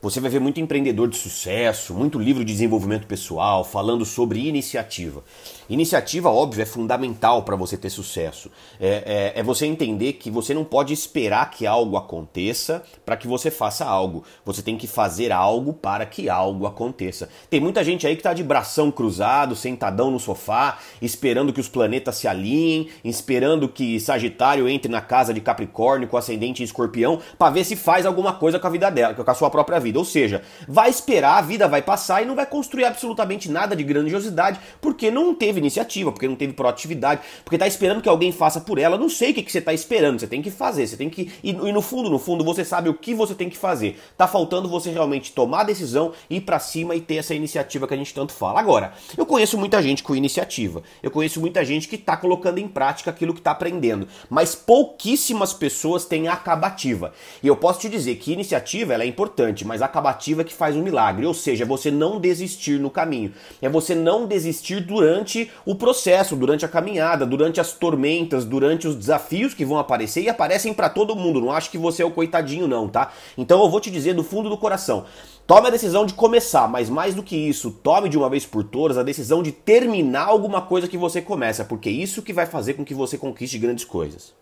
você vai ver muito empreendedor de sucesso, muito livro de desenvolvimento pessoal falando sobre iniciativa. Iniciativa, óbvio, é fundamental para você ter sucesso. É, é, é, você entender que você não pode esperar que algo aconteça para que você faça algo. Você tem que fazer algo para que algo aconteça. Tem muita gente aí que está de bração cruzado, sentadão no sofá, esperando que os planetas se alinhem, esperando que Sagitário entre na casa de Capricórnio com ascendente em Escorpião para ver se faz alguma coisa com a vida dela, com a sua própria vida. Ou seja, vai esperar, a vida vai passar e não vai construir absolutamente nada de grandiosidade porque não teve iniciativa, porque não teve proatividade, porque tá esperando que alguém faça por ela. Não sei o que, que você tá esperando, você tem que fazer, você tem que. E, e no fundo, no fundo, você sabe o que você tem que fazer. Tá faltando você realmente tomar a decisão, ir para cima e ter essa iniciativa que a gente tanto fala. Agora, eu conheço muita gente com iniciativa, eu conheço muita gente que tá colocando em prática aquilo que tá aprendendo, mas pouquíssimas pessoas têm acabativa. E eu posso te dizer que iniciativa ela é importante, mas acabativa é que faz um milagre, ou seja, é você não desistir no caminho, é você não desistir durante o processo, durante a caminhada, durante as tormentas, durante os desafios que vão aparecer e aparecem para todo mundo. Não acho que você é o coitadinho não, tá? Então eu vou te dizer do fundo do coração, Tome a decisão de começar, mas mais do que isso, tome de uma vez por todas a decisão de terminar alguma coisa que você começa, porque é isso que vai fazer com que você conquiste grandes coisas.